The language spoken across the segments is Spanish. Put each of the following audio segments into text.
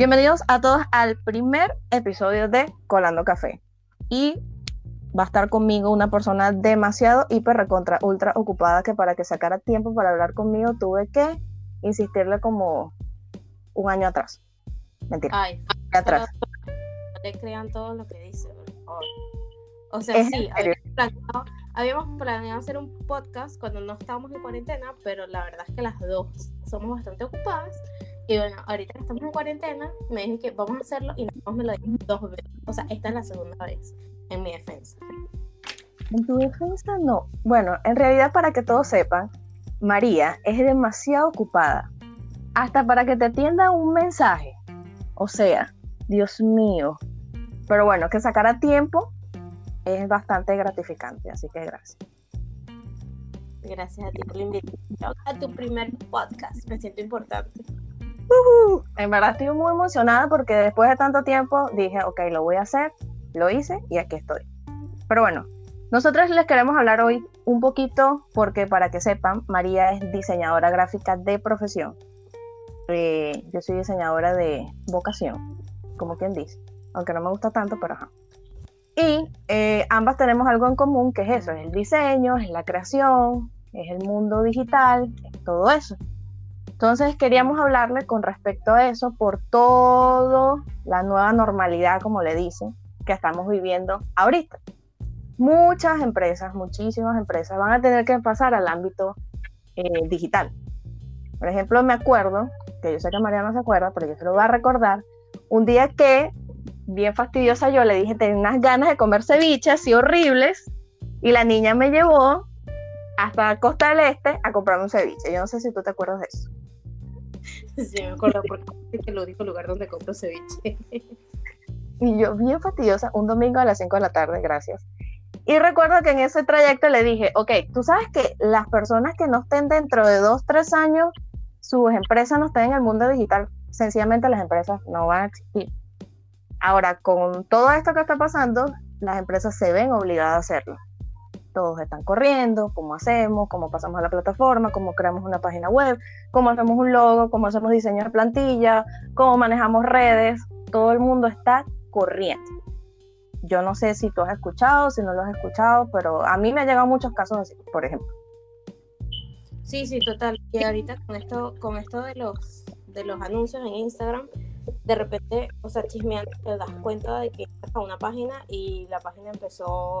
Bienvenidos a todos al primer episodio de Colando Café. Y va a estar conmigo una persona demasiado hiper recontra ultra ocupada que para que sacara tiempo para hablar conmigo tuve que insistirle como un año atrás. Mentira. Ay, atrás. No le crean todo lo que dice, por favor. O sea, sí, habíamos planeado, habíamos planeado hacer un podcast cuando no estábamos en cuarentena, pero la verdad es que las dos somos bastante ocupadas. Y bueno, ahorita que estamos en cuarentena, me dije que vamos a hacerlo y no me lo dije dos veces. O sea, esta es la segunda vez en mi defensa. En tu defensa no. Bueno, en realidad para que todos sepan, María es demasiado ocupada. Hasta para que te atienda un mensaje. O sea, Dios mío. Pero bueno, que sacara tiempo es bastante gratificante, así que gracias. Gracias a ti por la invitación a tu primer podcast. Me siento importante. En verdad estoy muy emocionada porque después de tanto tiempo dije, ok, lo voy a hacer, lo hice y aquí estoy. Pero bueno, nosotros les queremos hablar hoy un poquito porque para que sepan, María es diseñadora gráfica de profesión. Eh, yo soy diseñadora de vocación, como quien dice, aunque no me gusta tanto, pero ajá. Y eh, ambas tenemos algo en común, que es eso, es el diseño, es la creación, es el mundo digital, es todo eso. Entonces queríamos hablarle con respecto a eso por toda la nueva normalidad, como le dicen, que estamos viviendo ahorita. Muchas empresas, muchísimas empresas van a tener que pasar al ámbito eh, digital. Por ejemplo, me acuerdo, que yo sé que María no se acuerda, pero yo se lo voy a recordar, un día que bien fastidiosa yo, le dije, tenía unas ganas de comer ceviche así horribles, y la niña me llevó hasta Costa del Este a comprarme un ceviche. Yo no sé si tú te acuerdas de eso. Sí, me acuerdo, porque es el único lugar donde compro ceviche. y yo, bien fastidiosa, un domingo a las 5 de la tarde, gracias. Y recuerdo que en ese trayecto le dije, ok, tú sabes que las personas que no estén dentro de dos, tres años, sus empresas no estén en el mundo digital, sencillamente las empresas no van a existir. Ahora, con todo esto que está pasando, las empresas se ven obligadas a hacerlo. Todos están corriendo, cómo hacemos, cómo pasamos a la plataforma, cómo creamos una página web, cómo hacemos un logo, cómo hacemos diseño de plantilla, cómo manejamos redes. Todo el mundo está corriendo. Yo no sé si tú has escuchado, si no lo has escuchado, pero a mí me han llegado muchos casos así, por ejemplo. Sí, sí, total. Y ahorita con esto, con esto de los de los anuncios en Instagram, de repente, o sea, chismeando, te das cuenta de que estás a una página y la página empezó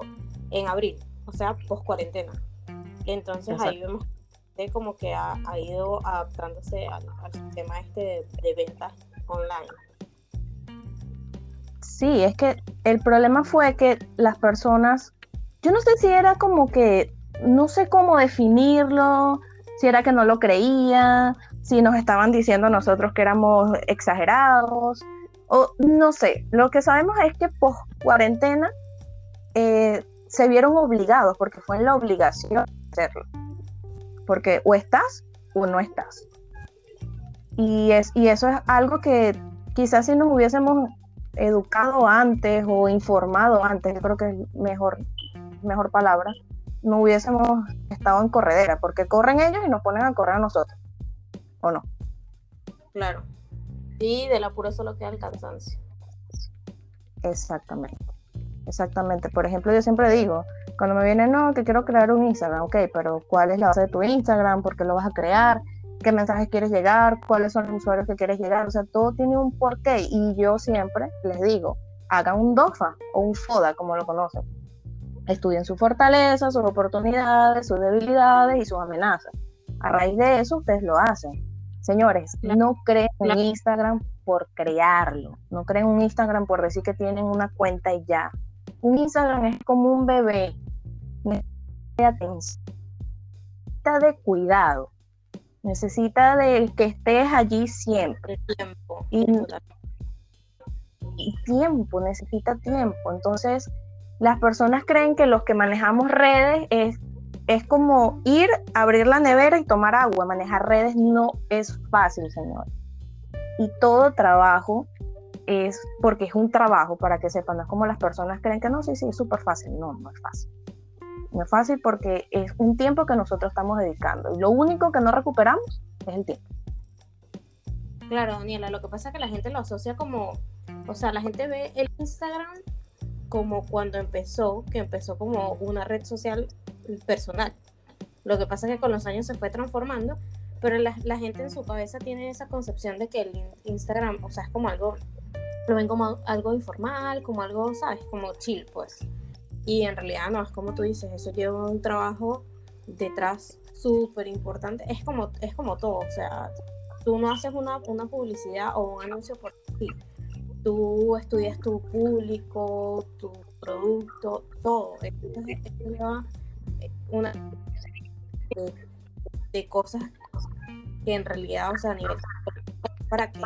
en abril, o sea, post cuarentena. Entonces ahí vemos que como que ha, ido adaptándose al, sistema este de, de ventas online. Sí, es que el problema fue que las personas, yo no sé si era como que, no sé cómo definirlo, si era que no lo creía, si nos estaban diciendo nosotros que éramos exagerados, o no sé, lo que sabemos es que post cuarentena eh, se vieron obligados, porque fue la obligación de hacerlo, porque o estás o no estás. Y, es, y eso es algo que quizás si nos hubiésemos educado antes o informado antes, yo creo que es mejor, mejor palabra, no hubiésemos estado en corredera, porque corren ellos y nos ponen a correr a nosotros. ¿o no? Claro. Y del apuro solo queda el cansancio. Exactamente. Exactamente. Por ejemplo, yo siempre digo, cuando me viene, no, que quiero crear un Instagram, ok, pero ¿cuál es la base de tu Instagram? ¿Por qué lo vas a crear? ¿Qué mensajes quieres llegar? ¿Cuáles son los usuarios que quieres llegar? O sea, todo tiene un porqué. Y yo siempre les digo, hagan un DOFA o un FODA, como lo conocen. Estudien sus fortalezas, sus oportunidades, sus debilidades y sus amenazas. A raíz de eso, ustedes lo hacen. Señores, no creen un Instagram por crearlo, no creen un Instagram por decir que tienen una cuenta y ya. Un Instagram es como un bebé, necesita atención, necesita de cuidado, necesita de que estés allí siempre. Tiempo. Y, y tiempo, necesita tiempo. Entonces, las personas creen que los que manejamos redes es es como ir, abrir la nevera y tomar agua. Manejar redes no es fácil, señor. Y todo trabajo es porque es un trabajo, para que sepan, no es como las personas creen que no, sí, sí, es súper fácil. No, no es fácil. No es fácil porque es un tiempo que nosotros estamos dedicando. Y lo único que no recuperamos es el tiempo. Claro, Daniela, lo que pasa es que la gente lo asocia como, o sea, la gente ve el Instagram como cuando empezó, que empezó como una red social personal. Lo que pasa es que con los años se fue transformando, pero la, la gente en su cabeza tiene esa concepción de que el Instagram, o sea, es como algo, lo ven como algo informal, como algo, ¿sabes? Como chill, pues. Y en realidad no, es como tú dices, eso lleva un trabajo detrás súper importante. Es como, es como todo, o sea, tú no haces una, una publicidad o un anuncio por ti. Tú estudias tu público, tu producto, todo. Entonces, esto lleva una de, cosas que en realidad, o sea, a nivel para qué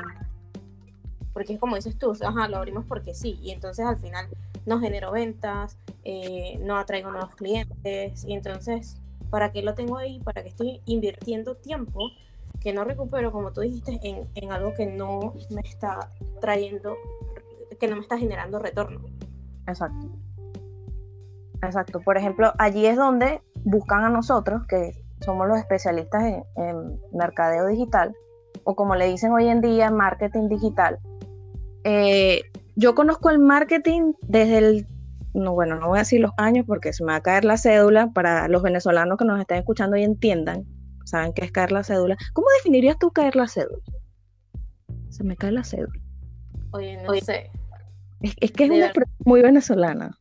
porque es como dices tú, ajá, lo abrimos porque sí, y entonces al final no genero ventas, eh, no atraigo nuevos clientes, y entonces, ¿para qué lo tengo ahí? ¿Para qué estoy invirtiendo tiempo que no recupero, como tú dijiste, en, en algo que no me está trayendo, que no me está generando retorno? Exacto. Exacto. Por ejemplo, allí es donde buscan a nosotros, que somos los especialistas en, en mercadeo digital, o como le dicen hoy en día, marketing digital, eh, yo conozco el marketing desde el, no, bueno, no voy a decir los años porque se me va a caer la cédula para los venezolanos que nos estén escuchando y entiendan, saben qué es caer la cédula. ¿Cómo definirías tú caer la cédula? Se me cae la cédula. Oye, no sé. Es, que es una muy venezolana.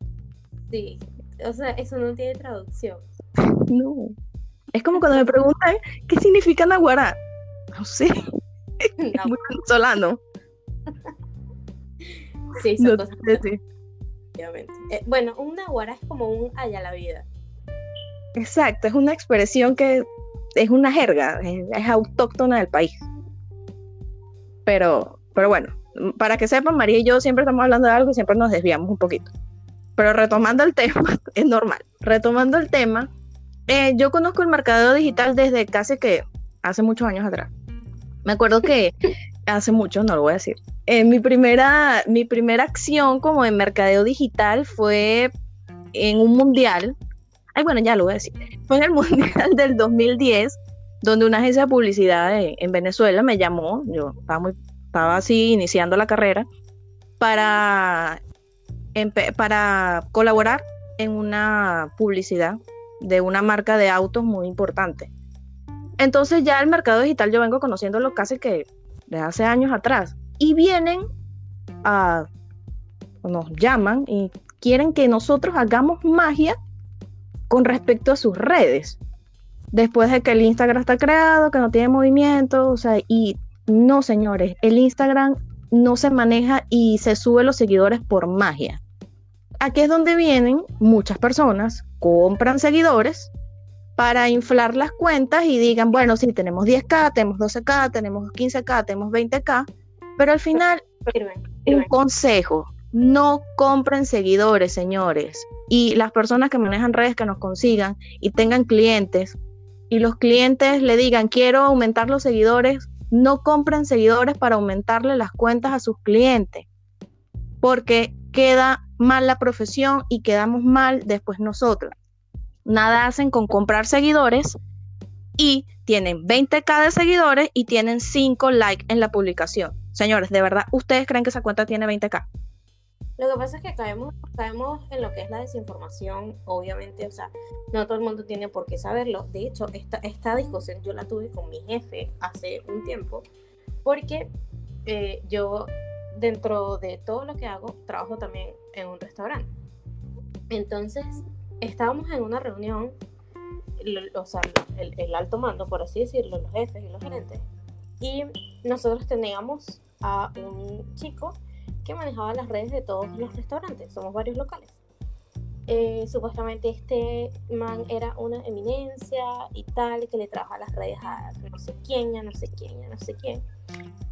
Sí, o sea, eso no tiene traducción. no. Es como cuando me preguntan qué significa naguará. No sé. Es muy venezolano. Sí, son cosas. Eh, bueno, un nahuara es como un haya la vida. Exacto, es una expresión que es una jerga, es, autóctona del país. Pero, pero bueno, para que sepan, María y yo siempre estamos hablando de algo y siempre nos desviamos un poquito. Pero retomando el tema, es normal. Retomando el tema, eh, yo conozco el mercadeo digital desde casi que hace muchos años atrás. Me acuerdo que hace mucho, no lo voy a decir, eh, mi, primera, mi primera acción como en mercadeo digital fue en un mundial. Ay, bueno, ya lo voy a decir. Fue en el mundial del 2010, donde una agencia de publicidad en, Venezuela me llamó. Yo estaba, muy, estaba así iniciando la carrera para, para colaborar en una publicidad de una marca de autos muy importante. Entonces ya el mercado digital yo vengo conociéndolo casi que desde hace años atrás y vienen a, nos llaman y quieren que nosotros hagamos magia con respecto a sus redes. Después de que el Instagram está creado, que no tiene movimiento, o sea, y no, señores, el Instagram no se maneja y se sube los seguidores por magia. Aquí es donde vienen muchas personas, compran seguidores para inflar las cuentas y digan, bueno, sí, tenemos 10K, tenemos 12K, tenemos 15K, tenemos 20K, pero al final, un consejo, no compren seguidores, señores. Y las personas que manejan redes que nos consigan y tengan clientes y los clientes le digan, quiero aumentar los seguidores, no compren seguidores para aumentarle las cuentas a sus clientes, porque queda mal la profesión y quedamos mal después nosotros. Nada hacen con comprar seguidores y tienen 20k de seguidores y tienen 5 likes en la publicación. Señores, ¿de verdad ustedes creen que esa cuenta tiene 20k? Lo que pasa es que caemos, caemos en lo que es la desinformación, obviamente, o sea, no todo el mundo tiene por qué saberlo. De hecho, esta, esta discusión yo la tuve con mi jefe hace un tiempo, porque eh, yo, dentro de todo lo que hago, trabajo también en un restaurante. Entonces, estábamos en una reunión, o sea, el, alto mando, por así decirlo, los jefes y los gerentes, y nosotros teníamos a un chico que manejaba las redes de todos los restaurantes, somos varios locales. Eh, supuestamente este man era una eminencia y tal, que le trabaja las redes a no sé quién, ya no sé quién, ya no sé quién.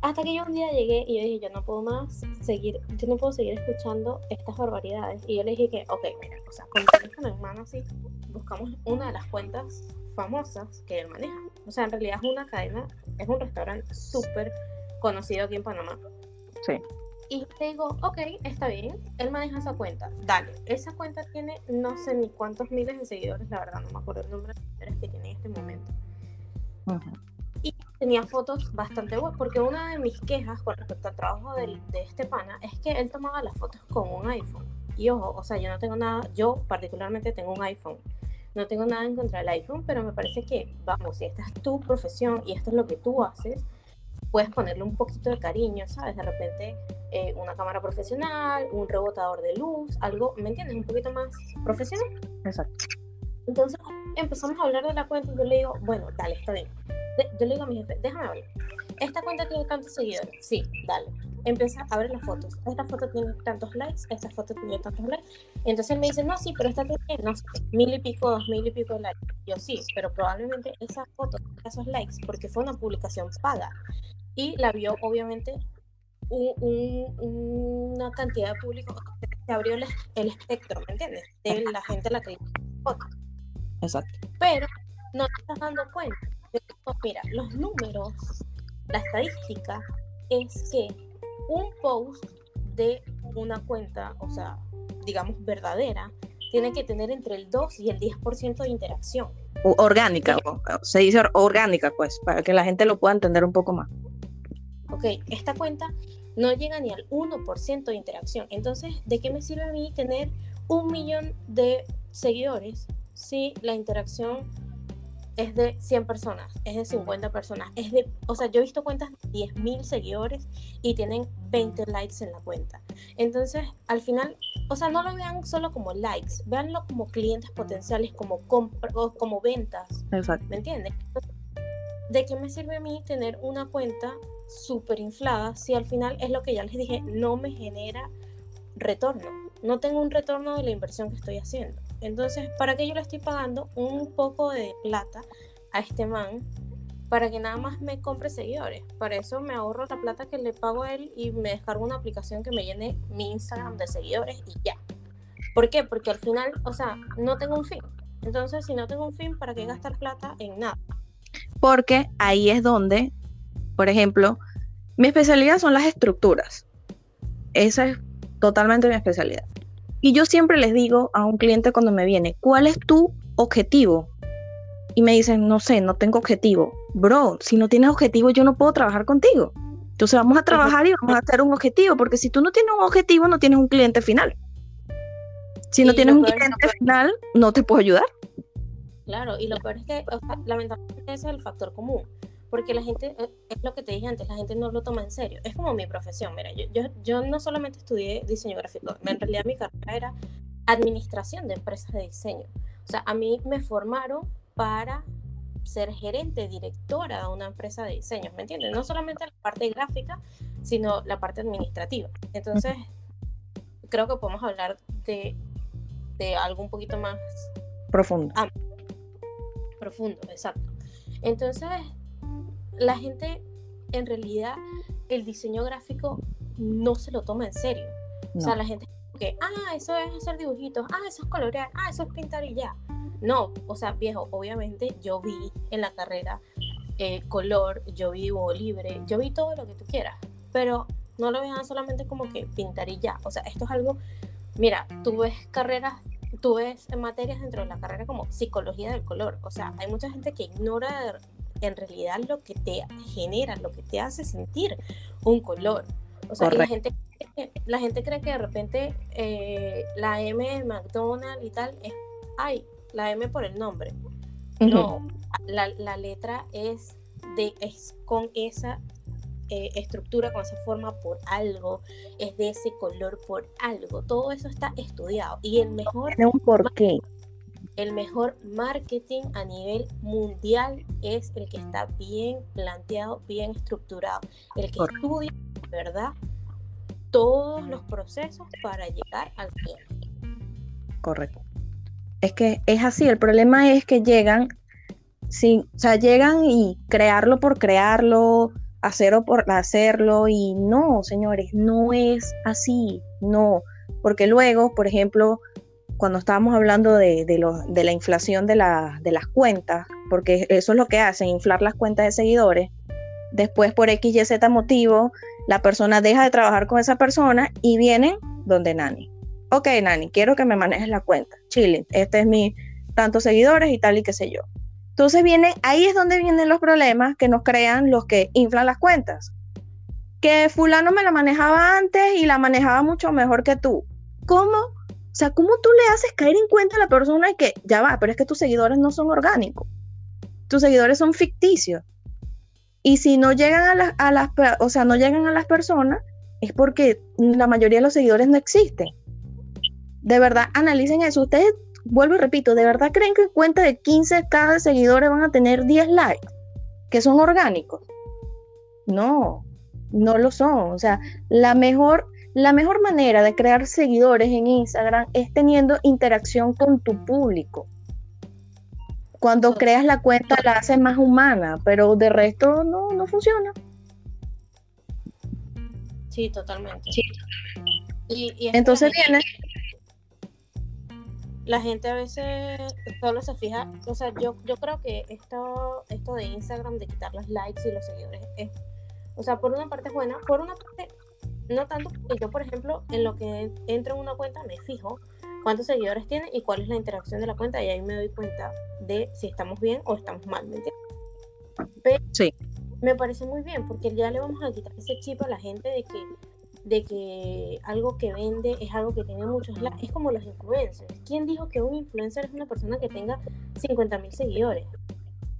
Hasta que yo un día llegué y yo dije, yo no puedo más seguir, yo no puedo seguir escuchando estas barbaridades. Y yo le dije que, ok, mira, o sea, con mi hermano así, buscamos una de las cuentas famosas que él maneja. O sea, en realidad es una cadena, es un restaurante súper conocido aquí en Panamá. Sí. Y le digo, ok, está bien, él maneja esa cuenta, dale. Esa cuenta tiene no sé ni cuántos miles de seguidores, la verdad, no me acuerdo el número de seguidores que tiene en este momento. Y tenía fotos bastante buenas, porque una de mis quejas con respecto al trabajo de, de este pana es que él tomaba las fotos con un iPhone. Y ojo, o sea, yo no tengo nada, yo particularmente tengo un iPhone. No tengo nada en contra del iPhone, pero me parece que, vamos, si esta es tu profesión y esto es lo que tú haces, puedes ponerle un poquito de cariño, ¿sabes? De repente eh, una cámara profesional, un rebotador de luz, algo, ¿me entiendes? Un poquito más profesional. Exacto. Entonces empezamos a hablar de la cuenta y yo le digo, bueno, dale, está bien. yo le digo a mi jefe, déjame ver. ¿Esta cuenta tiene tantos seguidores? Sí, dale. Empieza a ver las fotos. Esta foto tiene tantos likes, esta foto tiene tantos likes. Entonces él me dice, no, sí, pero esta tiene, no sé, mil y pico, dos mil y pico likes. Yo sí, pero probablemente esa foto, esos likes, porque fue una publicación paga. Y la vio, obviamente, una cantidad de público. Se abrió el, espectro, ¿me entiendes? De la gente a la que foto. Exacto. Pero no te estás dando cuenta. Mira, los números, la estadística es que un post de una cuenta, o sea, digamos verdadera, tiene que tener entre el 2 y el 10% de interacción. Orgánica, se dice orgánica, pues, para que la gente lo pueda entender un poco más. Ok, esta cuenta no llega ni al 1% de interacción. Entonces, ¿de qué me sirve a mí tener un millón de seguidores si la interacción es de 100 personas, es de 50 personas, es de, o sea, yo he visto cuentas de 10.000 seguidores y tienen 20 likes en la cuenta. Entonces, al final, o sea, no lo vean solo como likes, véanlo como clientes potenciales, como como ventas. Exacto. ¿Me entiendes? ¿De qué me sirve a mí tener una cuenta súper inflada si al final es lo que ya les dije, no me genera retorno? No tengo un retorno de la inversión que estoy haciendo. Entonces, ¿para qué yo le estoy pagando un poco de plata a este man? Para que nada más me compre seguidores. Para eso me ahorro la plata que le pago a él y me descargo una aplicación que me llene mi Instagram de seguidores y ya. ¿Por qué? Porque al final, o sea, no tengo un fin. Entonces, si no tengo un fin, ¿para qué gastar plata en nada? Porque ahí es donde, por ejemplo, mi especialidad son las estructuras. Esa es totalmente mi especialidad. Y yo siempre les digo a un cliente cuando me viene, ¿cuál es tu objetivo? Y me dicen, no sé, no tengo objetivo. Bro, si no tienes objetivo, yo no puedo trabajar contigo. Entonces vamos a trabajar y vamos a hacer un objetivo, porque si tú no tienes un objetivo, no tienes un cliente final. Si no tienes un cliente final, no te puedo ayudar. Claro, y lo peor es que, lamentablemente, ese es el factor común porque la gente, eh, es lo que te dije antes, la gente no lo toma en serio. Es como mi profesión, mira, yo, yo, yo no solamente estudié diseño gráfico, en realidad mi carrera era administración de empresas de diseño. O sea, a mí me formaron para ser gerente, directora de una empresa de diseño, ¿me entiendes? No solamente la parte gráfica, sino la parte administrativa. Entonces, creo que podemos hablar de, de algo un poquito más profundo. profundo, exacto. Entonces, la gente, en realidad, el diseño gráfico no se lo toma en serio. O sea, la gente que, ah, eso es hacer dibujitos, ah, eso es colorear, ah, eso es pintar y ya. No, o sea, viejo, obviamente yo vi en la carrera eh, color, yo vi dibujo libre, yo vi todo lo que tú quieras, pero no lo vean solamente como que pintar y ya. O sea, esto es algo, mira, tú ves carreras, tú ves materias dentro de la carrera como psicología del color. O sea, hay mucha gente que ignora en realidad lo que te genera, lo que te hace sentir un color. O sea, la gente, la gente cree que de repente eh, la M de McDonald's y tal es, ay, la M por el nombre. No, la, la, letra es, de, es con esa eh, estructura, con esa forma por algo, es de ese color por algo. Todo eso está estudiado. Y el mejor... Tiene un porqué el mejor marketing a nivel mundial es el que está bien planteado, bien estructurado, el que estudia, ¿verdad? Todos los procesos para llegar al cliente. Correcto. Es que es así, el problema es que llegan, sí, o sea, llegan y crearlo por crearlo, hacerlo por hacerlo, y no, señores, no es así, no, porque luego, por ejemplo, cuando estábamos hablando de, de, la inflación de, de, las cuentas, porque eso es lo que hacen, inflar las cuentas de seguidores, después por X, Y, Z motivo, la persona deja de trabajar con esa persona y viene donde Nani. Ok, Nani, quiero que me manejes la cuenta. Chile, este es mi tantos seguidores y tal y qué sé yo. Entonces vienen, ahí es donde vienen los problemas que nos crean los que inflan las cuentas. Que fulano me la manejaba antes y la manejaba mucho mejor que tú. ¿Cómo? O sea, ¿cómo tú le haces caer en cuenta a la persona y que ya va, pero es que tus seguidores no son orgánicos? Tus seguidores son ficticios. Y si no llegan a las, a las, o sea, no llegan a las personas, es porque la mayoría de los seguidores no existen. De verdad, analicen eso. Ustedes vuelvo y repito, ¿de verdad creen que en cuenta de 15 cada seguidores van a tener 10 likes? Que son orgánicos. No, no lo son. O sea, la mejor, la mejor manera de crear seguidores en Instagram es teniendo interacción con tu público. Cuando creas la cuenta la haces más humana, pero de resto no, no funciona. Sí, totalmente. Y, Entonces viene la gente a veces solo se fija, o sea, yo, yo creo que esto, esto de Instagram, de quitar los likes y los seguidores, es, o sea, por una parte es buena, por una parte no tanto, porque yo, por ejemplo, en lo que entro en una cuenta me fijo cuántos seguidores tiene y cuál es la interacción de la cuenta y ahí me doy cuenta de si estamos bien o estamos mal, ¿me entiendes? sí. Me parece muy bien porque ya le vamos a quitar ese chip a la gente de que de que algo que vende es algo que tiene muchos likes. Es como los influencers. ¿Quién dijo que un influencer es una persona que tenga 50 mil seguidores?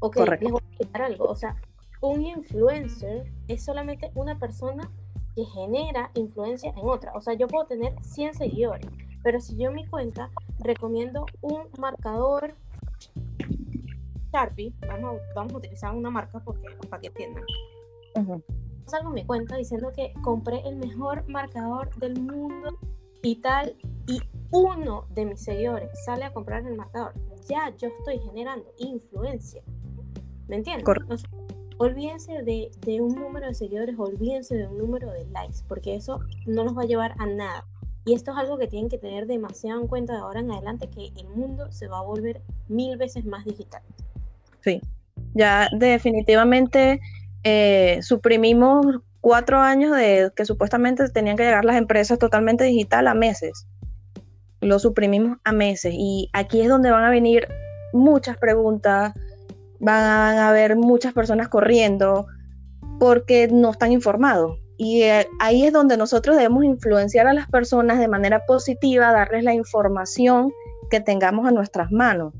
Ok, les voy a explicar algo. O sea, un influencer es solamente una persona que genera influencia en otra. O sea, yo puedo tener 100 seguidores, pero si yo en mi cuenta recomiendo un marcador Sharpie, vamos a, vamos a utilizar una marca porque, para que entiendan salgo en mi cuenta diciendo que compré el mejor marcador del mundo y tal, y uno de mis seguidores sale a comprar el marcador, ya yo estoy generando influencia. ¿Me entiendes? Olvídense de, de, un número de seguidores, olvídense de un número de likes, porque eso no los va a llevar a nada. Y esto es algo que tienen que tener demasiado en cuenta de ahora en adelante, que el mundo se va a volver mil veces más digital. Sí, ya definitivamente eh, suprimimos cuatro años de que supuestamente tenían que llegar las empresas totalmente digital a meses. Lo suprimimos a meses y aquí es donde van a venir muchas preguntas, van a haber muchas personas corriendo porque no están informados. Y eh, ahí es donde nosotros debemos influenciar a las personas de manera positiva, darles la información que tengamos a nuestras manos.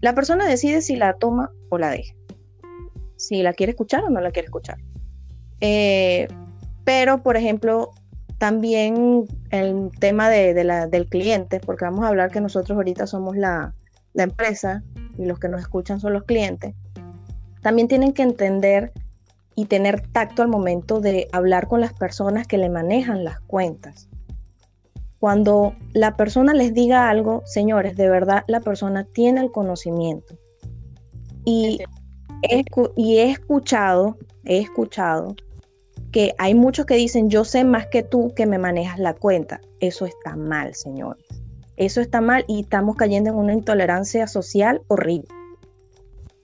La persona decide si la toma o la deja si la quiere escuchar o no la quiere escuchar. Eh, pero, por ejemplo, también el tema de, del cliente, porque vamos a hablar que nosotros ahorita somos la, la empresa y los que nos escuchan son los clientes, también tienen que entender y tener tacto al momento de hablar con las personas que le manejan las cuentas. Cuando la persona les diga algo, señores, de verdad la persona tiene el conocimiento. Y he escuchado, he escuchado que hay muchos que dicen, yo sé más que tú que me manejas la cuenta. Eso está mal, señores. Eso está mal y estamos cayendo en una intolerancia social horrible.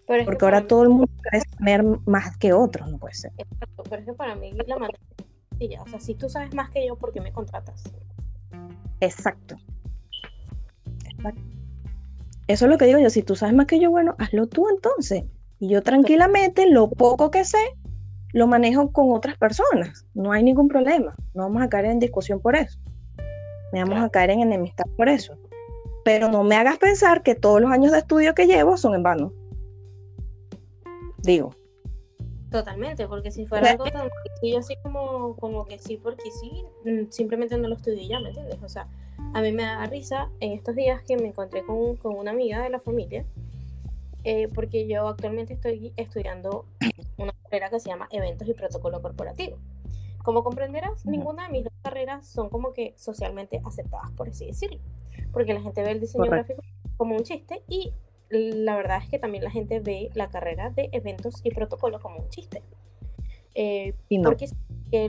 Porque ahora todo el mundo quiere saber más que otros, no puede ser. Exacto, pero es que para mí la manera O sea, si tú sabes más que yo, ¿por qué me contratas? Exacto. Exacto. Eso es lo que digo yo. Si tú sabes más que yo, bueno, hazlo tú entonces. Y yo tranquilamente, lo poco que sé, lo manejo con otras personas. No hay ningún problema. No vamos a caer en discusión por eso. Me vamos a caer en enemistad por eso. Pero no me hagas pensar que todos los años de estudio que llevo son en vano. Digo. Totalmente, porque si fuera algo tan sencillo así como, como que sí, porque sí, mm, simplemente no lo estudié ya, ¿me entiendes? O sea, a mí me da risa en estos días que me encontré con, con una amiga de la familia eh, porque yo actualmente estoy estudiando una carrera que se llama Eventos y Protocolo Corporativo. Como comprenderás, ninguna de mis dos carreras son como que socialmente aceptadas, por así decirlo, porque la gente ve el diseño gráfico como un chiste y la verdad es que también la gente ve la carrera de eventos y protocolo como un chiste. Eh, porque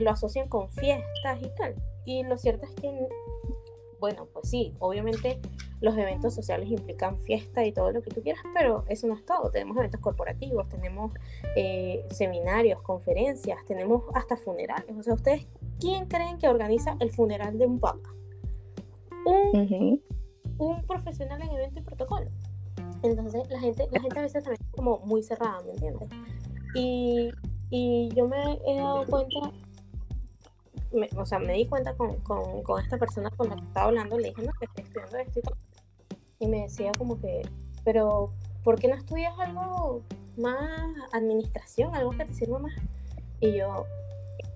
lo asocian con fiestas y tal. Y lo cierto es que, bueno, pues sí, obviamente los eventos sociales implican fiesta y todo lo que tú quieras, pero eso no es todo. Tenemos eventos corporativos, tenemos eh, seminarios, conferencias, tenemos hasta funerales. O sea, ¿ustedes quién creen que organiza el funeral de un papa? Un, un profesional en evento y protocolo. Entonces la gente, la gente a veces también es como muy cerrada, ¿me entiendes? Y, y yo me he dado cuenta, o sea, me di cuenta con, con, con, esta persona con la que estaba hablando, le dije, no, que estoy estudiando esto y, y me decía como que, pero ¿por qué no estudias algo más administración, algo que te sirva más? Y yo,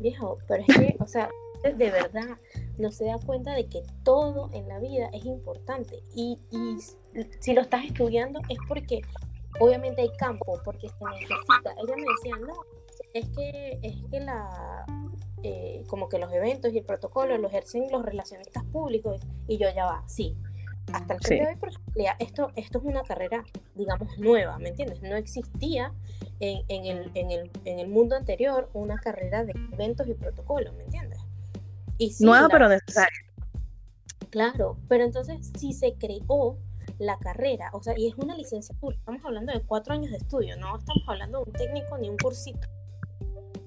viejo, pero es que, o sea, de verdad no se da cuenta de que todo en la vida es importante. Y, y si lo estás estudiando es porque obviamente hay campo, porque se necesita. Ella me decía, no, es que, es que la, eh, como que los eventos y el protocolo lo ejercen los relacionistas públicos. Y yo ya va, sí. Hasta el sí. de hoy, por esto, esto es una carrera, digamos, nueva, ¿me entiendes? No existía en, en, el, en, el, en el mundo anterior una carrera de eventos y protocolos, ¿me entiendes? Nueva pero necesaria. Claro, pero entonces si se creó la carrera, o sea, y es una licenciatura, estamos hablando de cuatro años de estudio, no estamos hablando de un técnico ni un cursito.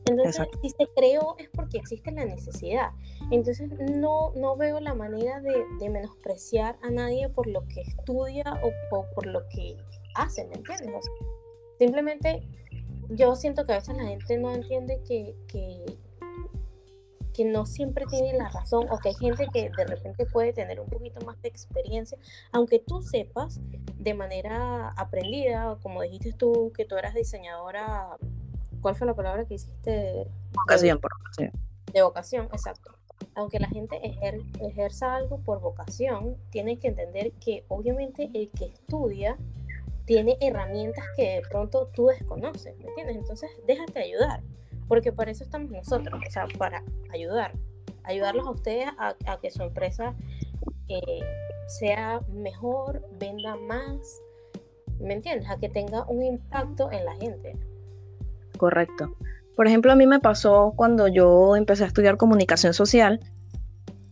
Entonces, si se creó es porque existe la necesidad. Entonces, no, no veo la manera de, de menospreciar a nadie por lo que estudia o, por lo que hace, ¿me entiendes? simplemente yo siento que a veces la gente no entiende que, que, que no siempre tiene la razón o que hay gente que de repente puede tener un poquito más de experiencia, aunque tú sepas de manera aprendida, como dijiste tú, que tú eras diseñadora, ¿cuál fue la palabra que hiciste? Vocación, por vocación. De vocación, exacto. Aunque la gente ejerza algo por vocación, tiene que entender que obviamente el que estudia tiene herramientas que de pronto tú desconoces, ¿me entiendes? Entonces, déjate ayudar porque para eso estamos nosotros, o sea, para ayudar, ayudarlos a ustedes a, que su empresa eh, sea mejor, venda más, ¿me entiendes? A que tenga un impacto en la gente. Correcto. Por ejemplo, a mí me pasó cuando yo empecé a estudiar comunicación social,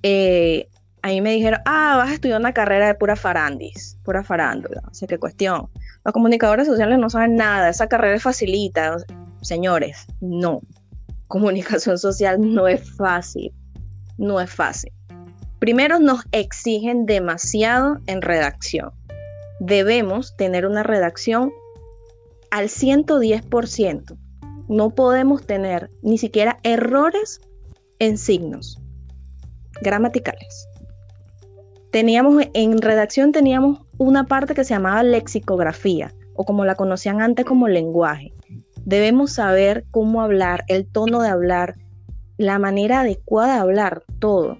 eh, a mí me dijeron, ah, vas a estudiar una carrera de pura farandis, pura farándula, o sea, qué cuestión. Los comunicadores sociales no saben nada, esa carrera es facilita. Señores, no. Comunicación social no es fácil. No es fácil. Primero nos exigen demasiado en redacción. Debemos tener una redacción al 110%. No podemos tener ni siquiera errores en signos gramaticales. Teníamos en redacción teníamos una parte que se llamaba lexicografía o como la conocían antes como lenguaje. Debemos saber cómo hablar, el tono de hablar, la manera adecuada de hablar, todo.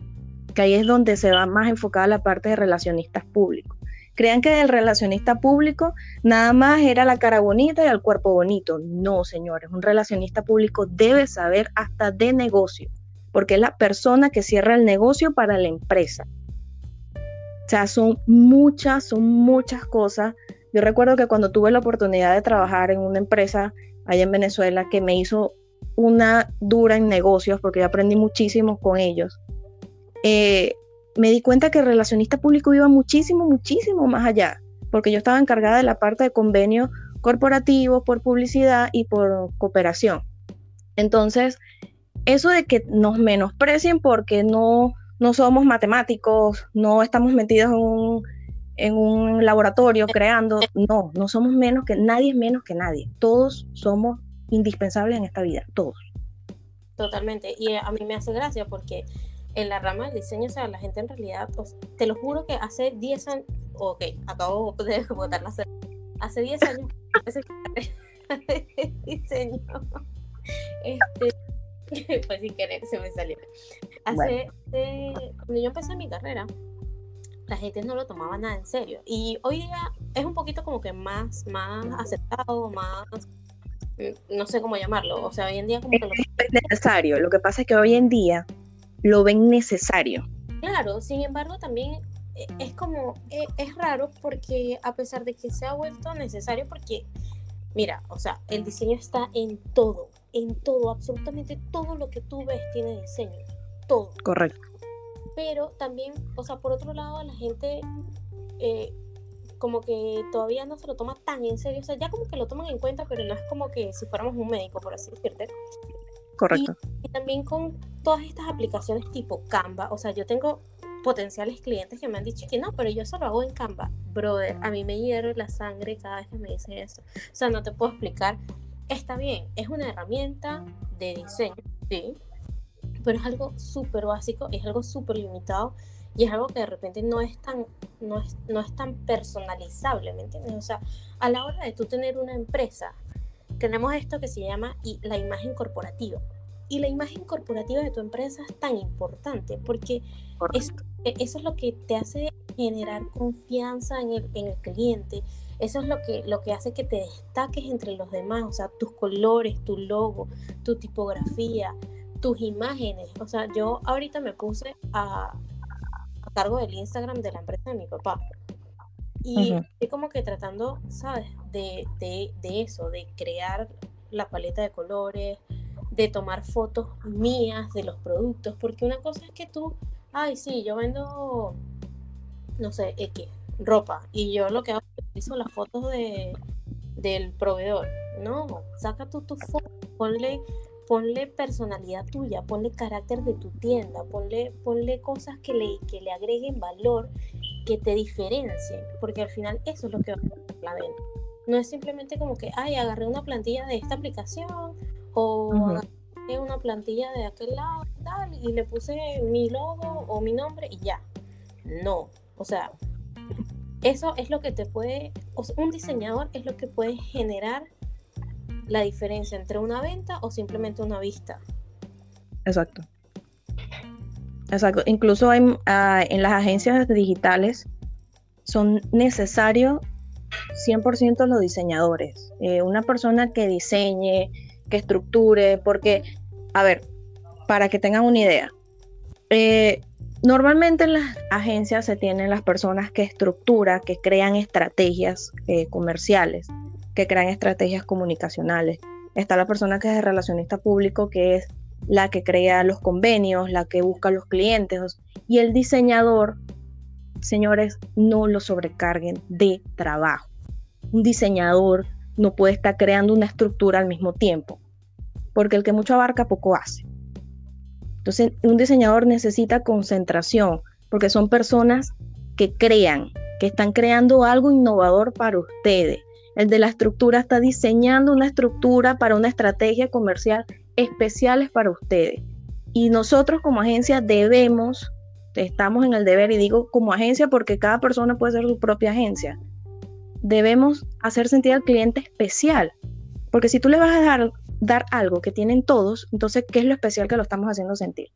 Que ahí es donde se va más enfocada la parte de relacionistas públicos. Crean que el relacionista público nada más era la cara bonita y el cuerpo bonito. No, señores, un relacionista público debe saber hasta de negocio, porque es la persona que cierra el negocio para la empresa. O sea, son muchas, son muchas cosas yo recuerdo que cuando tuve la oportunidad de trabajar en una empresa allá en Venezuela que me hizo una dura en negocios, porque yo aprendí muchísimo con ellos, eh, me di cuenta que el relacionista público iba muchísimo, muchísimo más allá, porque yo estaba encargada de la parte de convenio corporativo por publicidad y por cooperación. Entonces, eso de que nos menosprecien porque no, no somos matemáticos, no estamos metidos en un en un laboratorio creando. No, no somos menos que nadie es menos que nadie. Todos somos indispensables en esta vida, todos. Totalmente. Y a mí me hace gracia porque en la rama del diseño, o sea, la gente en realidad, te lo juro que hace 10 años, ok, acabo de botar la hace 10 años, diseño, este, pues sin querer se me salió. Hace, cuando yo empecé mi carrera, la gente no lo tomaba nada en serio. Y hoy día es un poquito como que más, más aceptado, más, no sé cómo llamarlo. O sea, hoy en día como que... Lo... Es necesario. Lo que pasa es que hoy en día lo ven necesario. Claro, sin embargo también eh, es como, eh, es raro porque a pesar de que se ha vuelto necesario, porque, mira, o sea, el diseño está en todo, en todo, absolutamente todo lo que tú ves tiene diseño, todo. Correcto pero también, o sea, por otro lado, la gente eh, como que todavía no se lo toma tan en serio, o sea, ya como que lo toman en cuenta, pero no es como que si fuéramos un médico, por así decirte. Correcto. Y, también con todas estas aplicaciones tipo Canva, o sea, yo tengo potenciales clientes que me han dicho que no, pero yo solo hago en Canva. Brother, a mí me hierve la sangre cada vez que me dicen eso. O sea, no te puedo explicar. Está bien, es una herramienta de diseño, sí, pero es algo súper básico, es algo súper limitado y es algo que de repente no es tan no es, no es tan personalizable, ¿me entiendes? O sea, a la hora de tú tener una empresa, tenemos esto que se llama la imagen corporativa. Y la imagen corporativa de tu empresa es tan importante porque eso, eso, es lo que te hace generar confianza en el, en el cliente. Eso es lo que, lo que hace que te destaques entre los demás, o sea, tus colores, tu logo, tu tipografía, tus imágenes. O sea, yo ahorita me puse a, a cargo del Instagram de la empresa de mi papá. Y estoy como que tratando, ¿sabes? De, de, de, eso, de crear la paleta de colores, de tomar fotos mías de los productos, porque una cosa es que tú, ay, sí, yo vendo, no sé, X, ropa, y yo lo que hago es las fotos de, del proveedor. No, saca tú tu foto, ponle, ponle personalidad tuya, ponle carácter de tu tienda, ponle, ponle cosas que le, que le agreguen valor, que te diferencien, porque al final eso es lo que va a hacer la venta. No es simplemente como que, ay, agarré una plantilla de esta aplicación o una plantilla de aquel lado tal, y le puse mi logo o mi nombre y ya. No, o sea, eso es lo que te puede, un diseñador es lo que puede generar la diferencia entre una venta o simplemente una vista. Exacto. Exacto. Incluso hay, ah, en las agencias digitales son necesarios 100% los diseñadores. Eh, una persona que diseñe, que estructure, porque, a ver, para que tengan una idea, eh, normalmente en las agencias se tienen las personas que estructuran, que crean estrategias eh, comerciales, que crean estrategias comunicacionales. Está la persona que es el relacionista público, que es la que crea los convenios, la que busca los clientes. Y el diseñador, señores, no lo sobrecarguen de trabajo. Un diseñador no puede estar creando una estructura al mismo tiempo, porque el que mucho abarca poco hace. Entonces, un diseñador necesita concentración, porque son personas que crean, que están creando algo innovador para ustedes. El de la estructura está diseñando una estructura para una estrategia comercial especiales para ustedes. Y nosotros como agencia debemos, estamos en el deber, y digo como agencia porque cada persona puede ser su propia agencia, debemos hacer sentir al cliente especial. Porque si tú le vas a dar, dar algo que tienen todos, entonces, ¿qué es lo especial que lo estamos haciendo sentir?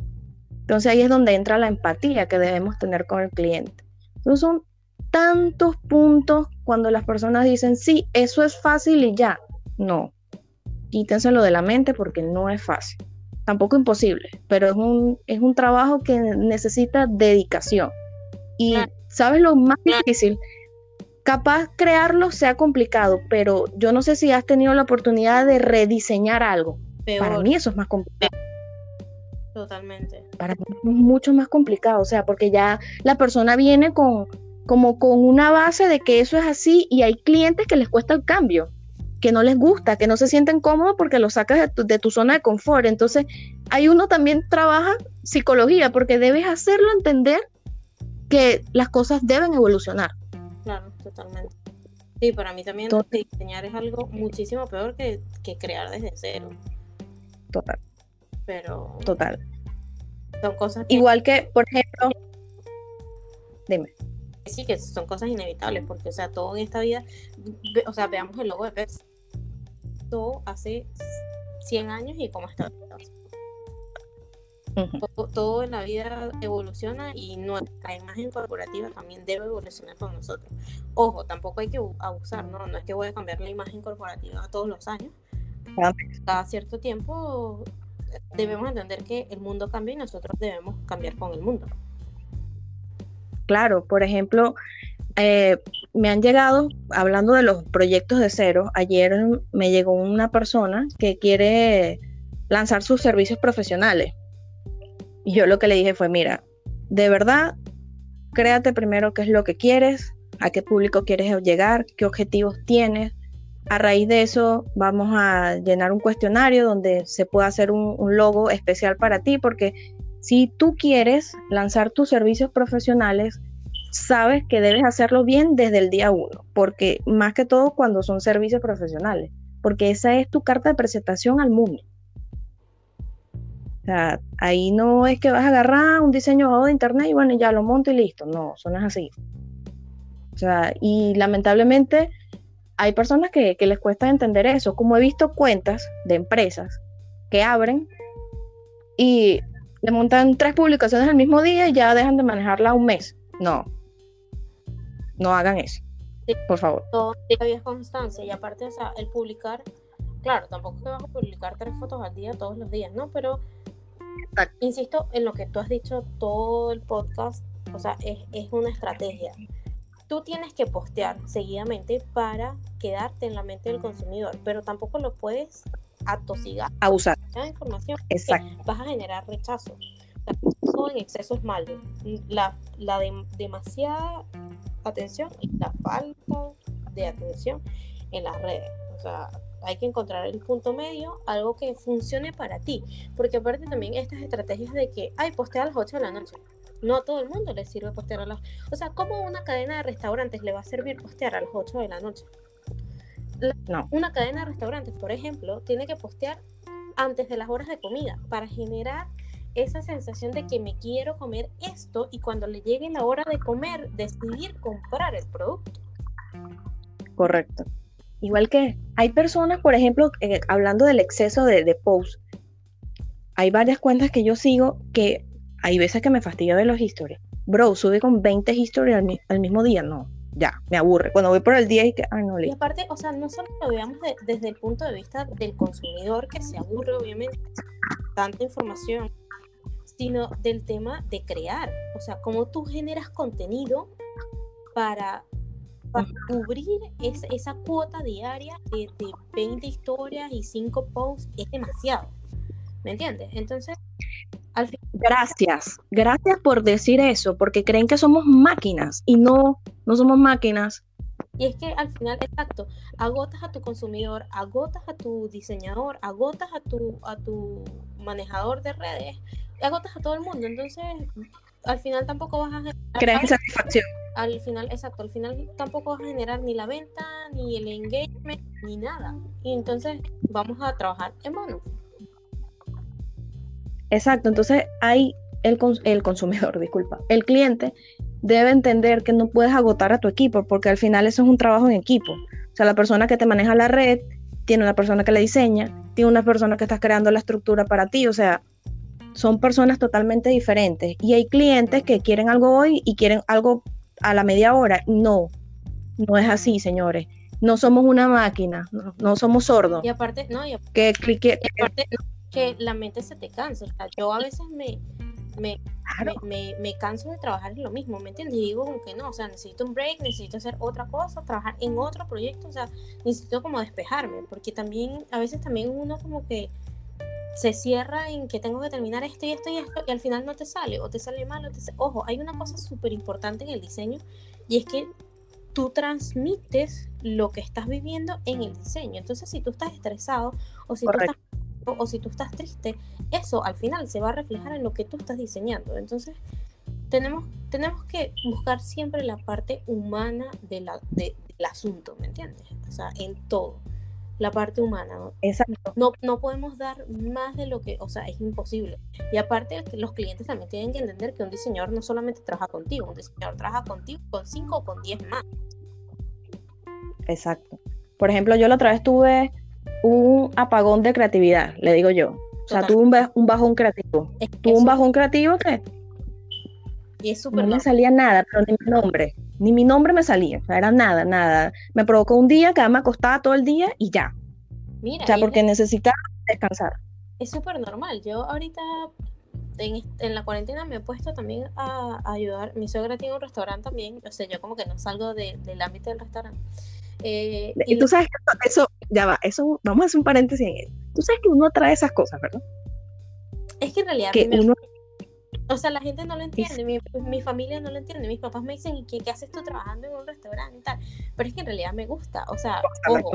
Entonces ahí es donde entra la empatía que debemos tener con el cliente. Entonces son tantos puntos cuando las personas dicen, sí, eso es fácil y ya. No, quítenselo de la mente porque no es fácil. Tampoco imposible, pero es un, es un trabajo que necesita dedicación. Y ¿sabes lo más difícil? Capaz crearlo sea complicado, pero yo no sé si has tenido la oportunidad de rediseñar algo. Para mí eso es más complicado. Totalmente. Para mí es mucho más complicado, o sea, porque ya la persona viene con como con una base de que eso es así y hay clientes que les cuesta el cambio que no les gusta, que no se sienten cómodos porque lo sacas de tu, zona de confort. Entonces, ahí uno también trabaja psicología porque debes hacerlo entender que las cosas deben evolucionar. Claro, totalmente. Sí, para mí también diseñar es algo muchísimo peor que, crear desde cero. Total. Pero. Total. Son cosas Igual que, por ejemplo. Dime sí, que son cosas inevitables, porque, o sea, todo en esta vida, o sea, veamos el logo de Pepsi. Hace 100 años y cómo está. todo, en la vida evoluciona y nuestra imagen corporativa también debe evolucionar con nosotros. Ojo, tampoco hay que abusar, ¿no? No es que voy a cambiar la imagen corporativa todos los años. Cada cierto tiempo debemos entender que el mundo cambia y nosotros debemos cambiar con el mundo claro. Por ejemplo, eh, me han llegado, hablando de los proyectos de cero, ayer me llegó una persona que quiere lanzar sus servicios profesionales. Y yo lo que le dije fue, mira, de verdad, créate primero qué es lo que quieres, a qué público quieres llegar, qué objetivos tienes. A raíz de eso vamos a llenar un cuestionario donde se pueda hacer un, un logo especial para ti, porque Si tú quieres lanzar tus servicios profesionales, sabes que debes hacerlo bien desde el día uno, porque más que todo cuando son servicios profesionales, porque esa es tu carta de presentación al mundo. O sea, ahí no es que vas a agarrar un diseño de internet y bueno, ya lo monto y listo. No, es así. O sea, y lamentablemente hay personas que, les cuesta entender eso, como he visto cuentas de empresas que abren y le montan tres publicaciones el mismo día y ya dejan de manejarla un mes. No, no hagan eso, por favor. Todo es constancia y aparte, o sea, el publicar, claro, tampoco es que vas a publicar tres fotos al día todos los días, ¿no? Pero insisto en lo que tú has dicho todo el podcast, o sea, es, es una estrategia. Tú tienes que postear seguidamente para quedarte en la mente del consumidor, pero tampoco lo puedes atosigar. A usar. información. Exacto. Vas a generar rechazo. todo en exceso es malo. La, la de, demasiada atención y la falta de atención en las redes. O sea, hay que encontrar el punto medio, algo que funcione para ti. Porque aparte también estas estrategias de que, ay, postea a las 8 de la noche. No a todo el mundo le sirve postear a las... O sea, ¿cómo una cadena de restaurantes le va a servir postear a las 8 de la noche? no. Una cadena de restaurantes, por ejemplo, tiene que postear antes de las horas de comida para generar esa sensación de que me quiero comer esto y cuando le llegue la hora de comer, decidir comprar el producto. Correcto. Igual que hay personas, por ejemplo, eh, hablando del exceso de, de posts, hay varias cuentas que yo sigo que hay veces que me fastidia ver los historias. Bro, sube con 20 historias al mismo día, no ya, me aburre. Cuando voy por el día y que, ay, no, Y aparte, o sea, no solo lo veamos desde el punto de vista del consumidor, que se aburre, obviamente, tanta información, sino del tema de crear. O sea, cómo tú generas contenido para, cubrir esa cuota diaria de, de 20 historias y 5 posts, es demasiado. ¿Me entiendes? Entonces, Gracias, gracias por decir eso, porque creen que somos máquinas y no, no somos máquinas. Y es que al final, exacto, agotas a tu consumidor, agotas a tu diseñador, agotas a tu, a tu manejador de redes, agotas a todo el mundo. Entonces, al final tampoco vas a generar... satisfacción. Al final, exacto, al final tampoco vas a generar ni la venta, ni el engagement, ni nada. Y entonces vamos a trabajar en vano. Exacto, entonces hay el, el consumidor, disculpa, el cliente debe entender que no puedes agotar a tu equipo porque al final eso es un trabajo en equipo. O sea, la persona que te maneja la red tiene una persona que la diseña, tiene una persona que está creando la estructura para ti, o sea, son personas totalmente diferentes. Y hay clientes que quieren algo hoy y quieren algo a la media hora. No, no es así, señores. No somos una máquina, no, somos sordos. Y aparte, no, y que clique, que la mente se te cansa. O sea, yo a veces me, me, me, canso de trabajar en lo mismo, ¿me entiendes? Y digo como que no, o sea, necesito un break, necesito hacer otra cosa, trabajar en otro proyecto, o sea, necesito como despejarme, porque también, a veces también uno como que se cierra en que tengo que terminar esto y esto y esto y al final no te sale o te sale mal o te Ojo, hay una cosa súper importante en el diseño y es que tú transmites lo que estás viviendo en el diseño. Entonces, si tú estás estresado o si tú estás o si tú estás triste, eso al final se va a reflejar en lo que tú estás diseñando. Entonces, tenemos, tenemos que buscar siempre la parte humana de la, del asunto, ¿me entiendes? O sea, en todo. La parte humana. Exacto. No, no podemos dar más de lo que, o sea, es imposible. Y aparte, los clientes también tienen que entender que un diseñador no solamente trabaja contigo, un diseñador trabaja contigo con cinco o con diez más. Exacto. Por ejemplo, yo la otra vez tuve un apagón de creatividad, le digo yo. O sea, tuvo un, bajón creativo. tuvo un bajón creativo que y es no me salía nada, pero ni mi nombre, ni mi nombre me salía, o sea, era nada, nada. Me provocó un día que me acostaba todo el día y ya. Mira, o sea, porque necesitaba descansar. Es súper normal. Yo ahorita en, en, la cuarentena me he puesto también a, ayudar. Mi suegra tiene un restaurante también, o sea, yo como que no salgo del ámbito del restaurante. Eh, y tú sabes que eso, ya va, eso, vamos a hacer un paréntesis en eso. Tú sabes que uno trae esas cosas, ¿verdad? Es que en realidad, o sea, la gente no lo entiende, mi, familia no lo entiende, mis papás me dicen, ¿y qué, qué, haces tú trabajando en un restaurante y tal? Pero es que en realidad me gusta, o sea, ojo.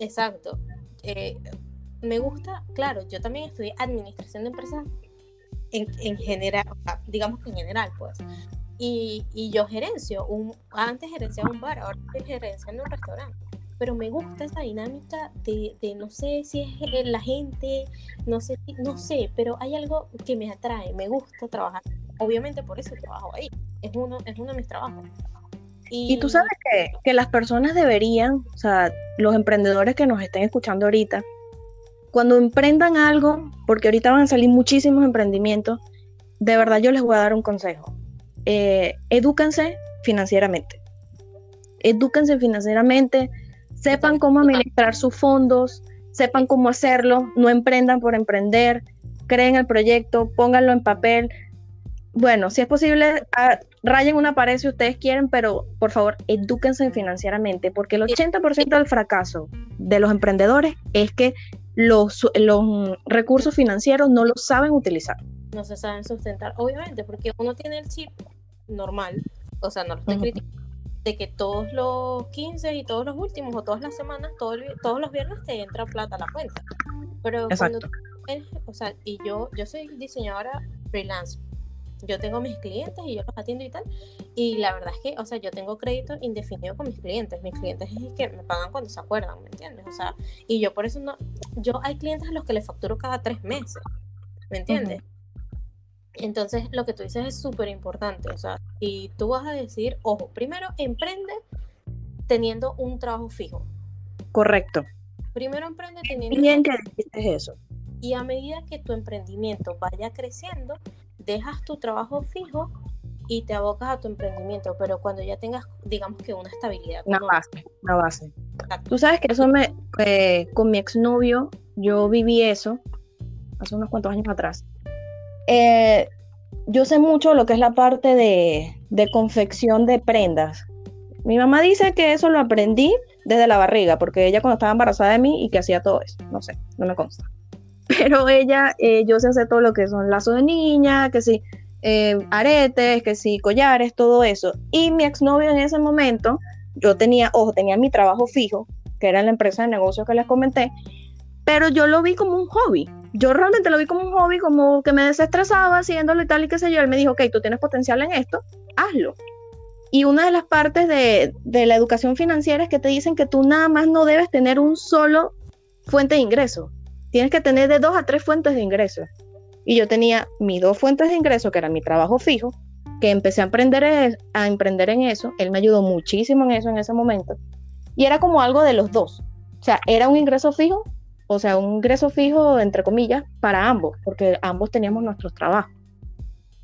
Exacto. Eh, me gusta, claro, yo también estudié administración de empresas en, en general, digamos que en general, pues. Y, y, yo gerencio, un, antes gerenciaba un bar, ahora estoy gerenciando un restaurante. Pero me gusta esa dinámica de, de, no sé si es la gente, no sé, no sé, pero hay algo que me atrae, me gusta trabajar. Obviamente por eso trabajo ahí, es uno, es uno de mis trabajos. Y, y tú sabes que, que las personas deberían, o sea, los emprendedores que nos estén escuchando ahorita, cuando emprendan algo, porque ahorita van a salir muchísimos emprendimientos, de verdad yo les voy a dar un consejo. Eh, edúquense financieramente. Edúquense financieramente, sepan cómo administrar sus fondos, sepan cómo hacerlo, no emprendan por emprender, creen el proyecto, pónganlo en papel. Bueno, si es posible, ah, rayen una pared si ustedes quieren, pero por favor, edúquense financieramente, porque el 80% del fracaso de los emprendedores es que los, los recursos financieros no los saben utilizar. No se saben sustentar, obviamente, porque uno tiene el chip normal, o sea, no lo estoy criticando, de que todos los 15 y todos los últimos o todas las semanas, todos los viernes te entra plata a la cuenta. Pero cuando o sea, y yo, yo soy diseñadora freelance, yo tengo mis clientes y yo los atiendo y tal. Y la verdad es que, o sea, yo tengo crédito indefinido con mis clientes. Mis clientes es que me pagan cuando se acuerdan, ¿me entiendes? O sea, y yo por eso no, yo hay clientes a los que les facturo cada tres meses, ¿me entiendes? Entonces, lo que tú dices es súper importante. O sea, y tú vas a decir, ojo, primero emprende teniendo un trabajo fijo. Correcto. Primero emprende teniendo. Bien que eso. Y a medida que tu emprendimiento vaya creciendo, dejas tu trabajo fijo y te abocas a tu emprendimiento, pero cuando ya tengas, digamos que una estabilidad. Una base, una base. Tú sabes que eso me, eh, con mi exnovio, yo viví eso hace unos cuantos años atrás. Eh, yo sé mucho lo que es la parte de, confección de prendas. Mi mamá dice que eso lo aprendí desde la barriga, porque ella cuando estaba embarazada de mí y que hacía todo eso, no sé, no me consta pero ella, eh, yo sé hacer todo lo que son lazos de niña, que sí, eh, aretes, que sí, collares, todo eso. Y mi exnovio en ese momento, yo tenía, ojo, tenía mi trabajo fijo, que era en la empresa de negocios que les comenté, pero yo lo vi como un hobby. Yo realmente lo vi como un hobby, como que me desestresaba haciéndolo y tal y qué sé yo. Él me dijo, ok, tú tienes potencial en esto, hazlo. Y una de las partes de, de la educación financiera es que te dicen que tú nada más no debes tener un solo fuente de ingreso tienes que tener de dos a tres fuentes de ingresos. Y yo tenía mis dos fuentes de ingresos, que era mi trabajo fijo, que empecé a emprender, a emprender en eso. Él me ayudó muchísimo en eso en ese momento. Y era como algo de los dos. O sea, era un ingreso fijo, o sea, un ingreso fijo, entre comillas, para ambos, porque ambos teníamos nuestros trabajos.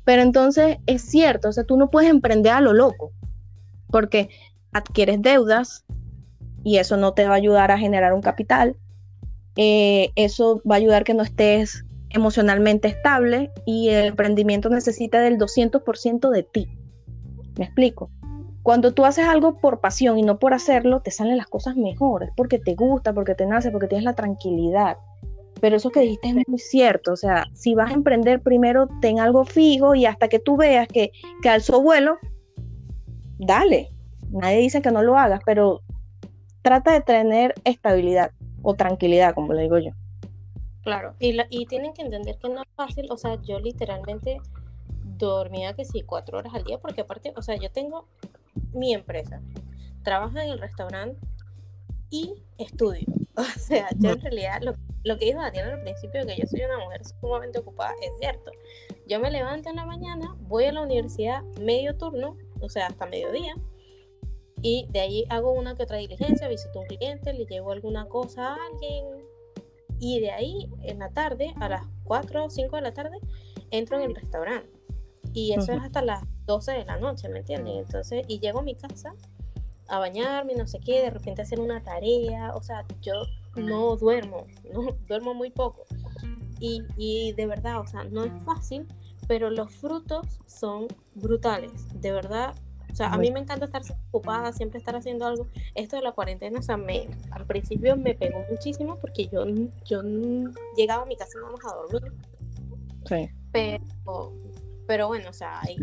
Pero entonces es cierto, o sea, tú no puedes emprender a lo loco, porque adquieres deudas y eso no te va a ayudar a generar un capital eh, eso va a ayudar que no estés emocionalmente estable y el emprendimiento necesita del 200% de ti. ¿Me explico? Cuando tú haces algo por pasión y no por hacerlo, te salen las cosas mejores, porque te gusta, porque te nace, porque tienes la tranquilidad. Pero eso que dijiste es muy cierto, o sea, si vas a emprender primero, ten algo fijo y hasta que tú veas que, que alzó vuelo, dale. Nadie dice que no lo hagas, pero trata de tener estabilidad o tranquilidad, como le digo yo. Claro, y, y tienen que entender que no es fácil, o sea, yo literalmente dormía que sí, cuatro horas al día, porque aparte, o sea, yo tengo mi empresa, trabajo en el restaurante y estudio. O sea, yo en realidad lo, lo que dijo Daniel al principio, que yo soy una mujer sumamente ocupada, es cierto. Yo me levanto en la mañana, voy a la universidad medio turno, o sea, hasta mediodía, y de ahí hago una que otra diligencia, visito a un cliente, le llevo alguna cosa a alguien y de ahí en la tarde, a las 4 o 5 de la tarde, entro en el restaurante. Y eso es hasta las 12 de la noche, ¿me entienden? Entonces, y llego a mi casa a bañarme, no sé qué, de repente hacer una tarea, o sea, yo no duermo, no duermo muy poco. Y, y de verdad, o sea, no es fácil, pero los frutos son brutales. De verdad, o sea, a mí me encanta estar ocupada, siempre estar haciendo algo. Esto de la cuarentena, o sea, me, al principio me pegó muchísimo porque yo, yo llegaba a mi casa y vamos a dormir. Sí. Pero, pero bueno, o sea, hay,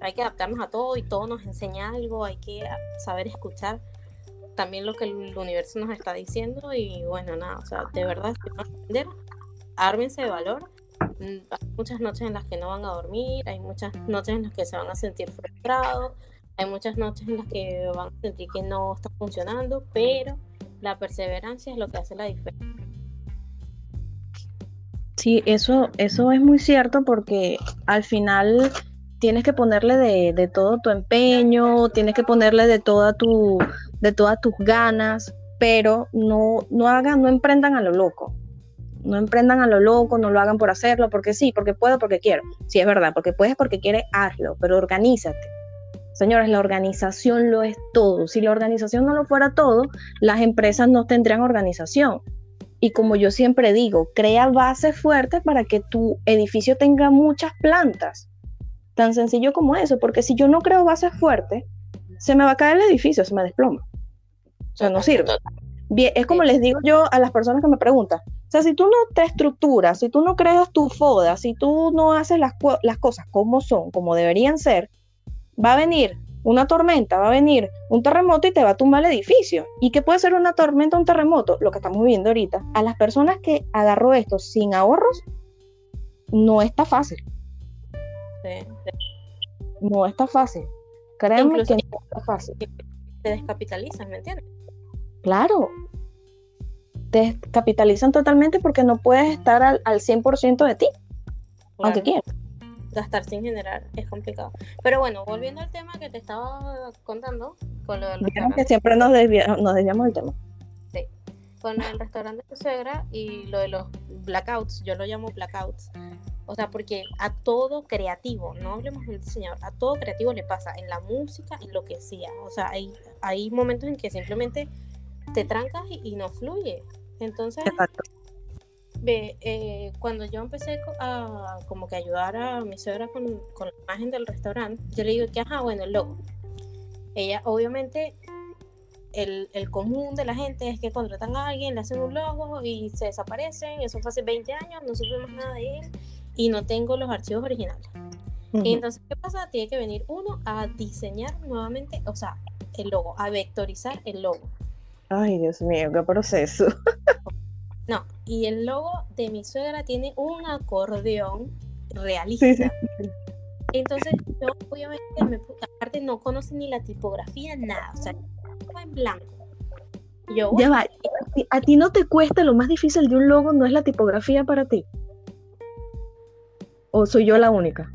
hay que adaptarnos a todo y todo nos enseña algo, hay que saber escuchar. también lo que el universo nos está diciendo y bueno, nada, o sea, de verdad, si a aprender, ármense de valor. Hay muchas noches en las que no van a dormir, hay muchas noches en las que se van a sentir frustrados, hay muchas noches en las que van a sentir que no está funcionando, pero la perseverancia es lo que hace la diferencia. Sí, eso, eso es muy cierto porque al final tienes que ponerle de, de, todo tu empeño, tienes que ponerle de toda tu, de todas tus ganas, pero no, no hagan, no emprendan a lo loco. No emprendan a lo loco, no lo hagan por hacerlo, porque sí, porque puedo, porque quiero. Sí, es verdad, porque puedes, porque quieres, hazlo, pero organízate. Señores, la organización lo es todo. Si la organización no lo fuera todo, las empresas no tendrían organización. Y como yo siempre digo, crea bases fuertes para que tu edificio tenga muchas plantas. Tan sencillo como eso, porque si yo no creo bases fuertes, se me va a caer el edificio, se me desploma. O sea, no sirve. Bien, es como les digo yo a las personas que me preguntan, o sea, si tú no te estructuras, si tú no creas tu foda, si tú no haces las, las cosas como son, como deberían ser, va a venir una tormenta, va a venir un terremoto y te va a tumbar el edificio. ¿Y qué puede ser una tormenta o un terremoto? Lo que estamos viendo ahorita. A las personas que agarró esto sin ahorros, no está fácil. No está fácil. Créanme que no está fácil. Te descapitalizan, ¿me entiendes? Claro. Te descapitalizan totalmente porque no puedes estar al, al 100% de ti, aunque quieras gastar sin generar es complicado. Pero bueno, volviendo al tema que te estaba contando, con lo del que siempre nos, nos desviamos del tema. Con el restaurante de suegra y lo de los blackouts, yo lo llamo blackouts. O sea, porque a todo creativo, no hablemos del diseñador, a todo creativo le pasa en la música y lo que sea. O sea, hay, hay momentos en que simplemente te trancas y, no fluye. Entonces, Ve, eh, cuando yo empecé a como que ayudar a mi suegra con, con, la imagen del restaurante, yo le digo que, ajá, bueno, el logo. Ella, obviamente, el, el, común de la gente es que contratan a alguien, le hacen un logo y se desaparecen. Eso fue hace 20 años, no supimos nada de él y no tengo los archivos originales. Entonces, ¿qué pasa? Tiene que venir uno a diseñar nuevamente, o sea, el logo, a vectorizar el logo. Ay, Dios mío, qué proceso. No, y el logo de mi suegra tiene un acordeón realista. Entonces, yo obviamente, aparte no conoce ni la tipografía, nada, o sea, en blanco. Yo, ya va, a ti no te cuesta lo más difícil de un logo, no es la tipografía para ti. ¿O soy yo la única?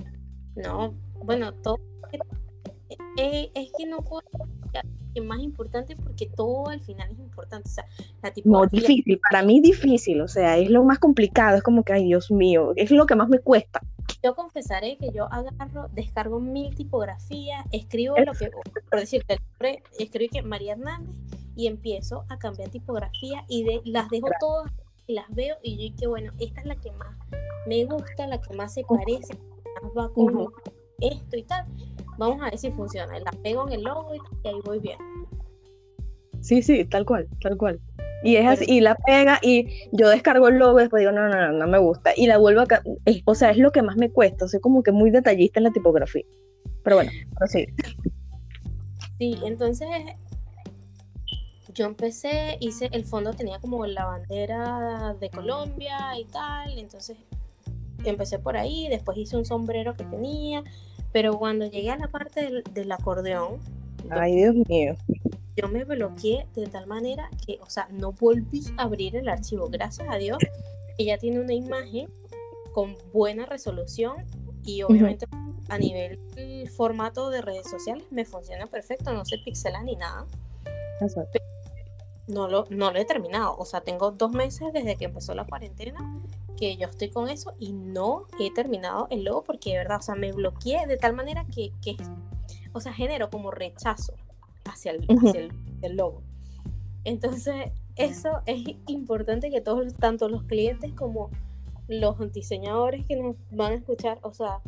No, bueno, todo. Es, es que no puedo es más importante porque todo al final es importante. O sea, la No, difícil, para mí difícil, o sea, es lo más complicado, es como que, ay Dios mío, es lo que más me cuesta. Yo confesaré que yo agarro, descargo mil tipografías, escribo lo que, por decirte, escribo que María Hernández y empiezo a cambiar tipografía y de, las dejo todas y las veo y yo digo, bueno, esta es la que más me gusta, la que más se parece, más va con esto y tal vamos a ver si funciona. La pego en el logo y, ahí voy bien. Sí, sí, tal cual, tal cual. Y es así, y la pega y yo descargo el logo y después digo, no, no, no, no me gusta. Y la vuelvo a... o sea, es lo que más me cuesta, soy como que muy detallista en la tipografía. Pero bueno, sí. Sí, entonces yo empecé, hice, el fondo tenía como la bandera de Colombia y tal, entonces empecé por ahí, después hice un sombrero que tenía, pero cuando llegué a la parte del, acordeón, ay Dios mío, yo me bloqueé de tal manera que, o sea, no volví a abrir el archivo. Gracias a Dios, ella tiene una imagen con buena resolución y obviamente a nivel formato de redes sociales me funciona perfecto, no se pixela ni nada. No lo, no lo he terminado, o sea, tengo dos meses desde que empezó la cuarentena que yo estoy con eso y no he terminado el logo porque de verdad, o sea, me bloqueé de tal manera que, que o sea, genero como rechazo hacia el, hacia el, logo. Entonces, eso es importante que todos, tanto los clientes como los diseñadores que nos van a escuchar, o sea,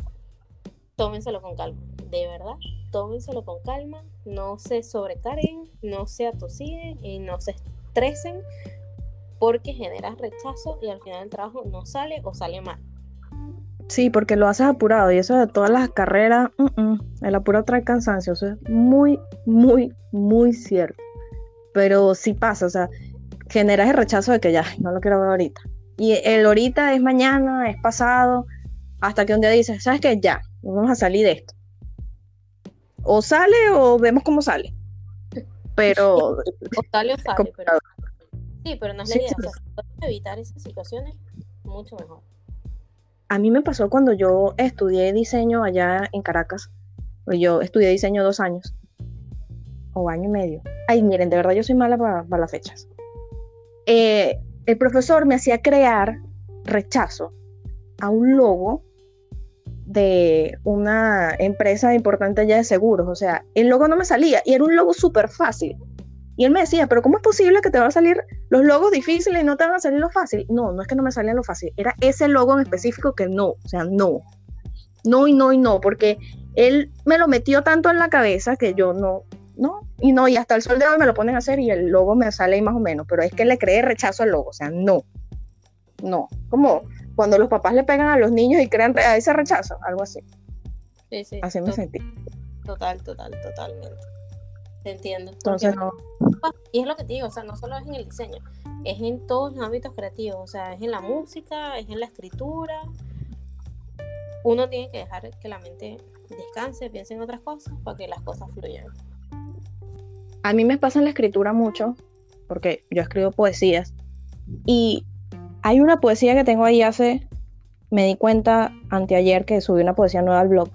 tómenselo con calma, de verdad, tómenselo con calma, no se sobrecarguen, no se atosigen y no se estresen porque generas rechazo y al final el trabajo no sale o sale mal. Sí, porque lo haces apurado y eso de todas las carreras, el apuro trae cansancio, eso es muy, muy, muy cierto. pero sí pasa, o sea, generas el rechazo de que ya, no lo quiero ver ahorita. Y el ahorita es mañana, es pasado, hasta que un día dices, ¿sabes qué? Ya, vamos a salir de esto. O sale o vemos cómo sale. Pero... o sale o sale, pero... Sí, pero no es la idea. O sea, si evitar esas situaciones, mucho mejor. A mí me pasó cuando yo estudié diseño allá en Caracas. Yo estudié diseño dos años. O año y medio. Ay, miren, de verdad yo soy mala para, las fechas. Eh, el profesor me hacía crear rechazo a un logo de una empresa importante ya de seguros. O sea, el logo no me salía y era un logo súper fácil. Y él me decía, pero ¿cómo es posible que te van a salir los logos difíciles y no te van a salir lo fácil? No, no es que no me salían lo fácil, era ese logo en específico que no, o sea, no. No y no y no, porque él me lo metió tanto en la cabeza que yo no, no, y no, y hasta el sol de hoy me lo ponen a hacer y el logo me sale ahí más o menos, pero es que le creé rechazo al logo, o sea, no, no, como cuando los papás le pegan a los niños y crean ese rechazo, algo así. Sí, sí. Así me sentí. Total, total, totalmente. Te entiendo. Entonces, no. Y es lo que te digo, o sea, no solo es en el diseño, es en todos los ámbitos creativos, o sea, es en la música, es en la escritura. Uno tiene que dejar que la mente descanse, piense en otras cosas para que las cosas fluyan. A mí me pasa en la escritura mucho, porque yo escribo poesías, y hay una poesía que tengo ahí hace, me di cuenta anteayer que subí una poesía nueva al blog,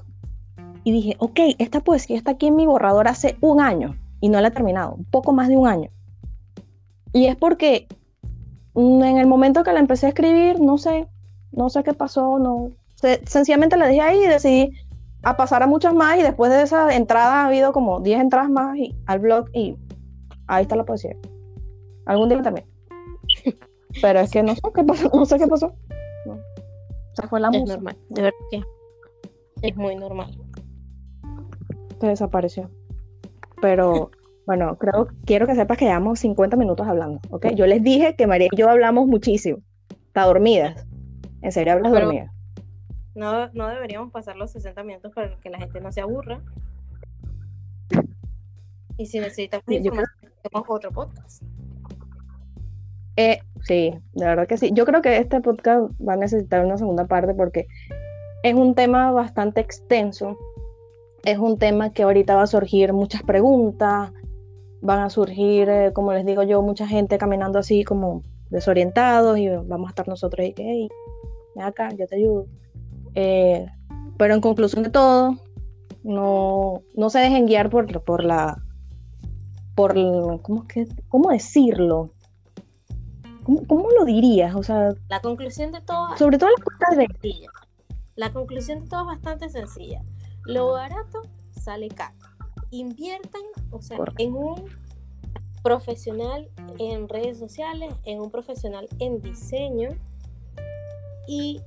y dije, ok, esta poesía está aquí en mi borrador hace un año y no la he terminado, un poco más de un año. Y es porque en el momento que la empecé a escribir, no sé, no sé qué pasó, no, sencillamente la dejé ahí y decidí a pasar a muchas más y después de esa entrada ha habido como 10 entradas más al blog y ahí está la poesía. Algún día también. Pero es que no sé qué pasó, no sé qué pasó. O fue la es normal, de verdad que es muy normal desapareció. Pero bueno, creo, quiero que sepas que llevamos 50 minutos hablando, ¿ok? Yo les dije que María y yo hablamos muchísimo. Está dormidas. En serio, hablas dormida. No, no deberíamos pasar los 60 minutos para que la gente no se aburra. Y si necesitamos información, otro podcast. Eh, sí, de verdad que sí. Yo creo que este podcast va a necesitar una segunda parte porque es un tema bastante extenso es un tema que ahorita va a surgir muchas preguntas, van a surgir, eh, como les digo yo, mucha gente caminando así como desorientados y vamos a estar nosotros ahí que, hey, ven acá, yo te ayudo. Eh, pero en conclusión de todo, no, no se dejen guiar por, por la, por, ¿cómo, que, ¿cómo decirlo? ¿Cómo, lo dirías? O sea, la conclusión de todo, sobre todo las cosas de... La conclusión de todo es bastante sencilla. Lo barato sale caro. Inviertan, o sea, en un profesional en redes sociales, en un profesional en diseño y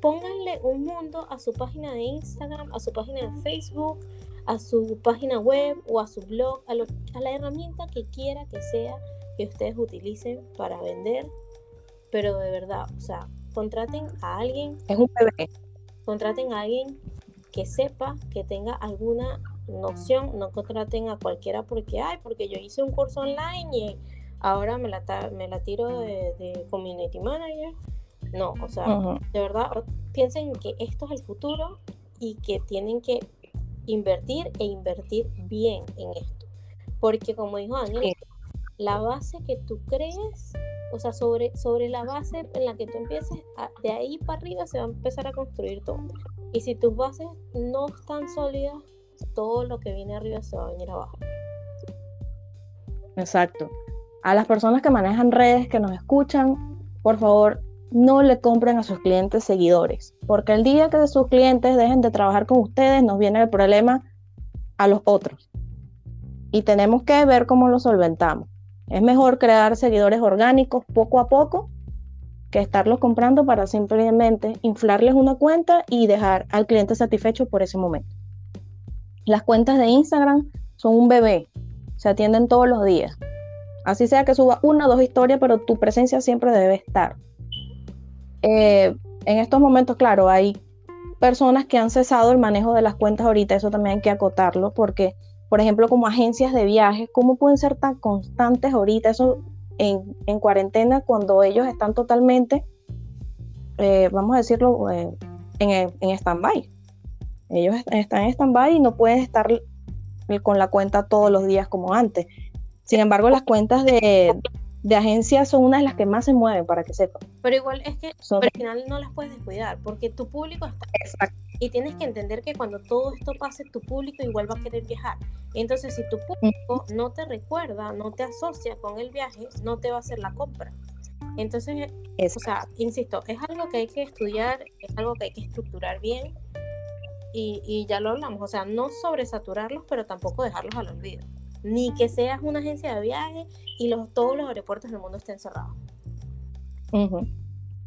pónganle un mundo a su página de Instagram, a su página de Facebook, a su página web o a su blog, a, a la herramienta que quiera que sea que ustedes utilicen para vender. Pero de verdad, o sea, contraten a alguien. Es un bebé. Contraten a alguien que sepa, que tenga alguna noción, no contraten a cualquiera porque, ay, porque yo hice un curso online y ahora me la, me la tiro de, community manager. No, o sea, de verdad, piensen que esto es el futuro y que tienen que invertir e invertir bien en esto. Porque como dijo Ángel, la base que tú crees, o sea, sobre, sobre la base en la que tú empieces, de ahí para arriba se va a empezar a construir todo. Y si tus bases no están sólidas, todo lo que viene arriba se va a venir abajo. Exacto. A las personas que manejan redes, que nos escuchan, por favor, no le compren a sus clientes seguidores, porque el día que sus clientes dejen de trabajar con ustedes, nos viene el problema a los otros. Y tenemos que ver cómo lo solventamos. Es mejor crear seguidores orgánicos poco a poco que estarlos comprando para simplemente inflarles una cuenta y dejar al cliente satisfecho por ese momento. Las cuentas de Instagram son un bebé, se atienden todos los días. Así sea que suba una o dos historias, pero tu presencia siempre debe estar. Eh, en estos momentos, claro, hay personas que han cesado el manejo de las cuentas ahorita, eso también hay que acotarlo, porque por ejemplo, como agencias de viajes, ¿cómo pueden ser tan constantes ahorita? Eso en, en cuarentena, cuando ellos están totalmente, eh, vamos a decirlo, eh, en, en stand-by. Ellos están en stand-by y no pueden estar con la cuenta todos los días como antes. Sin embargo, las cuentas de, de agencias son unas de las que más se mueven, para que sepan. Pero igual es que al final no las puedes descuidar, porque tu público está... Exacto. Y tienes que entender que cuando todo esto pase, tu público igual va a querer viajar. Entonces, si tu público no te recuerda, no te asocia con el viaje, no te va a hacer la compra. Entonces, o sea, insisto, es algo que hay que estudiar, es algo que hay que estructurar bien y, y ya lo hablamos, o sea, no sobresaturarlos, pero tampoco dejarlos al olvido ni que seas una agencia de viaje y los, todos los aeropuertos del mundo estén cerrados.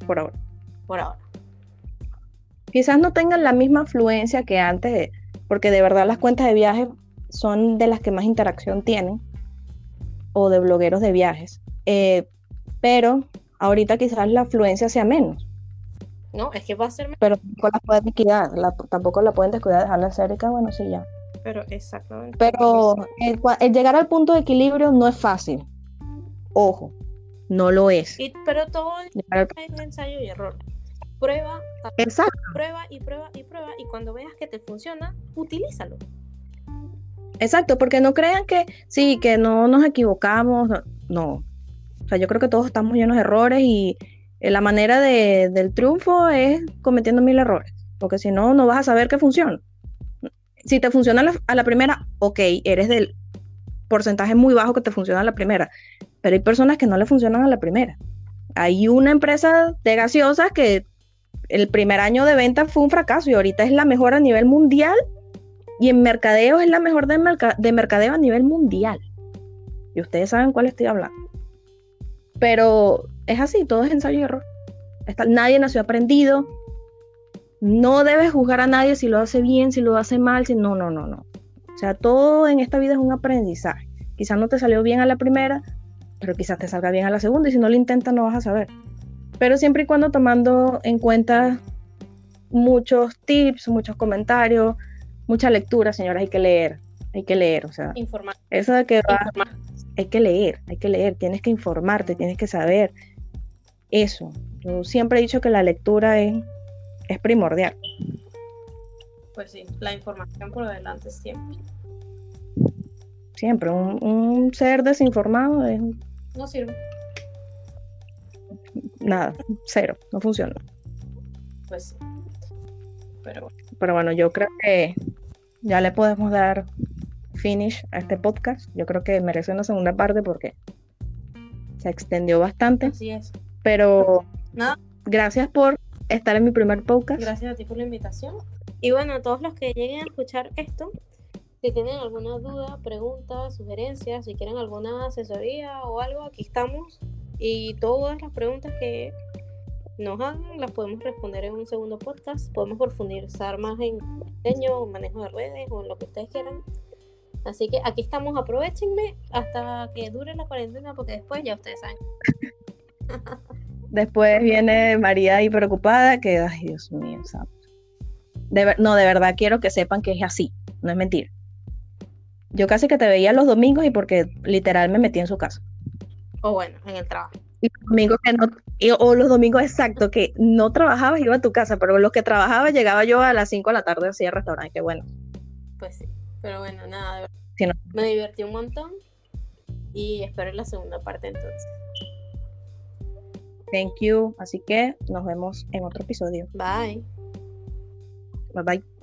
Por ahora. Por ahora. Quizás no tengan la misma afluencia que antes, porque de verdad las cuentas de viaje son de las que más interacción tienen, o de blogueros de viajes. Eh, pero ahorita quizás la afluencia sea menos. No, es que va a ser menos. Pero tampoco la pueden descuidar, tampoco la pueden descuidar, dejarla cerca, bueno, sí, ya. Pero exactamente. Pero el, llegar al punto de equilibrio no es fácil. Ojo, no lo es. pero todo es ensayo y error. Prueba, prueba y prueba y prueba y cuando veas que te funciona, utilízalo. Exacto, porque no crean que sí, que no nos equivocamos, no. O sea, yo creo que todos estamos llenos de errores y la manera de, del triunfo es cometiendo mil errores, porque si no, no vas a saber que funciona si te funciona a la, primera, ok, eres del porcentaje muy bajo que te funciona a la primera, pero hay personas que no le funcionan a la primera. Hay una empresa de gaseosas que el primer año de venta fue un fracaso y ahorita es la mejor a nivel mundial y en mercadeo es la mejor de, de mercadeo a nivel mundial. Y ustedes saben cuál estoy hablando. Pero es así, todo es ensayo y error. nadie nació aprendido, no debes juzgar a nadie si lo hace bien, si lo hace mal, si no, no, no, no. O sea, todo en esta vida es un aprendizaje. Quizás no te salió bien a la primera, pero quizás te salga bien a la segunda y si no lo intentas no vas a saber. Pero siempre y cuando tomando en cuenta muchos tips, muchos comentarios, mucha lectura, señora, hay que leer, hay que leer, o sea, informar. Eso de que va, hay que leer, hay que leer, tienes que informarte, tienes que saber eso. Yo siempre he dicho que la lectura es es primordial. Pues sí, la información por adelante siempre. Siempre, un, ser desinformado es... No sirve. Nada, cero, no funciona. Pues sí. Pero bueno. Pero bueno, yo creo que ya le podemos dar finish a este podcast. Yo creo que merece una segunda parte porque se extendió bastante. Así es. Pero gracias por estar en mi primer podcast. Gracias a ti por la invitación. Y bueno, a todos los que lleguen a escuchar esto, si tienen alguna duda, pregunta, sugerencias, si quieren alguna asesoría o algo, aquí estamos. Y todas las preguntas que nos hagan las podemos responder en un segundo podcast. Podemos profundizar más en diseño, manejo de redes o en lo que ustedes quieran. Así que aquí estamos, aprovechenme hasta que dure la cuarentena porque después ya ustedes saben. Después viene María ahí preocupada, que, ay, Dios mío, no, de verdad quiero que sepan que es así, no es mentira. Yo casi que te veía los domingos y porque literal me metí en su casa. O bueno, en el trabajo. Y los domingos que no, o los domingos exacto, que no trabajabas, iba a tu casa, pero los que trabajaba llegaba yo a las 5 de la tarde así al restaurante, que bueno. Pues sí, pero bueno, nada, de verdad. Me divertí un montón y espero la segunda parte entonces. Thank you. Así que nos vemos en otro episodio. Bye. Bye bye.